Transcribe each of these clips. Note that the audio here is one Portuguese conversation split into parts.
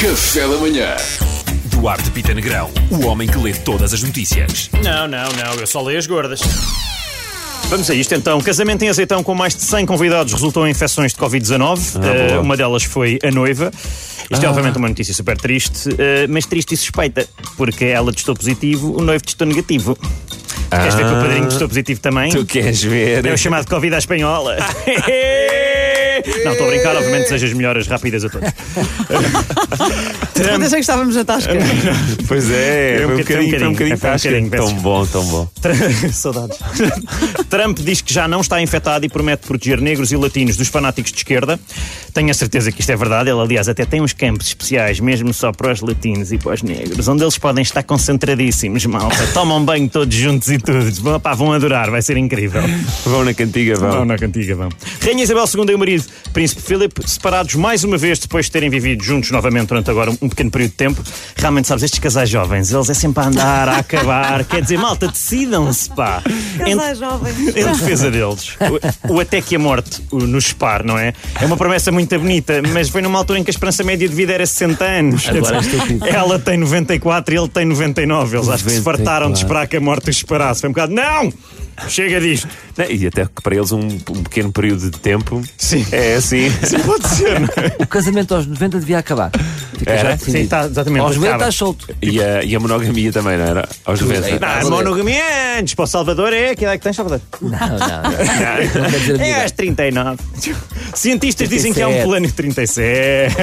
Café da manhã. Duarte Pita Negrão, o homem que lê todas as notícias. Não, não, não, eu só leio as gordas. Vamos a isto então. Casamento em azeitão com mais de 100 convidados resultou em infecções de Covid-19. Eh, uma delas foi a noiva. Isto é obviamente uma notícia super triste, eh, mas triste e suspeita, porque ela testou positivo, o noivo testou negativo. Queres ver que o padrinho testou positivo também? Tu queres ver? É o chamado Covid à espanhola. Não, estou a brincar, obviamente desejo as melhoras rápidas a todos. Mas achei que estávamos a tasca. Pois é, Foi um foi um bocadinho, foi um bocadinho foi um bocadinho, Tão bom, tão bom. Saudades. Trump diz que já não está infectado e promete proteger negros e latinos dos fanáticos de esquerda. Tenho a certeza que isto é verdade. Ele, aliás, até tem uns campos especiais, mesmo só para os latinos e para os negros, onde eles podem estar concentradíssimos, malta. Tomam banho todos juntos e todos. Vão, pá, vão adorar, vai ser incrível. Vão na cantiga, Vão vão. na cantiga, vão. Rainha Isabel II e o marido, Príncipe Philip, separados mais uma vez depois de terem vivido juntos novamente durante agora um, pequeno período de tempo. Realmente, sabes, estes casais jovens, eles é sempre a andar, a acabar. Quer dizer, malta, decidam-se, pá. Casais jovens. Em defesa deles. O, o até que a morte o, nos separe, não é? É uma promessa muito bonita, mas foi numa altura em que a esperança média de vida era 60 anos. Agora é ela tem 94 e ele tem 99. Eles acho que se 94. fartaram de esperar que a morte os separasse. Foi um bocado, não! Chega disto. Não, E até que para eles um, um pequeno período de tempo Sim. é assim. Pode ser, não é? O casamento aos 90 devia acabar. Fica Era? já Sim, decidido. tá, exatamente. Aos 90 acaba. estás solto. E a, e a monogamia também, não era? Aos 90. é, Não, a monogamia antes. Para o Salvador é. Que idade que tens, Salvador? Não, não, não. Não minha É às idade. 39. Cientistas dizem que há um 37. planeta. 37.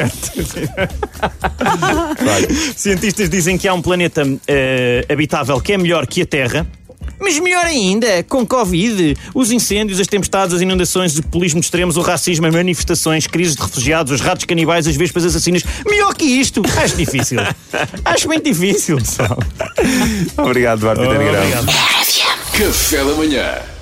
Cientistas dizem que há um planeta eh, habitável que é melhor que a Terra. Mas melhor ainda, com Covid, os incêndios, as tempestades, as inundações, o populismo de extremos, o racismo, as manifestações, crises de refugiados, os ratos canibais, as vespas assassinas. Melhor que isto! Acho difícil. Acho muito difícil, pessoal. Obrigado, Duarte Negrão. Obrigado. Café da manhã.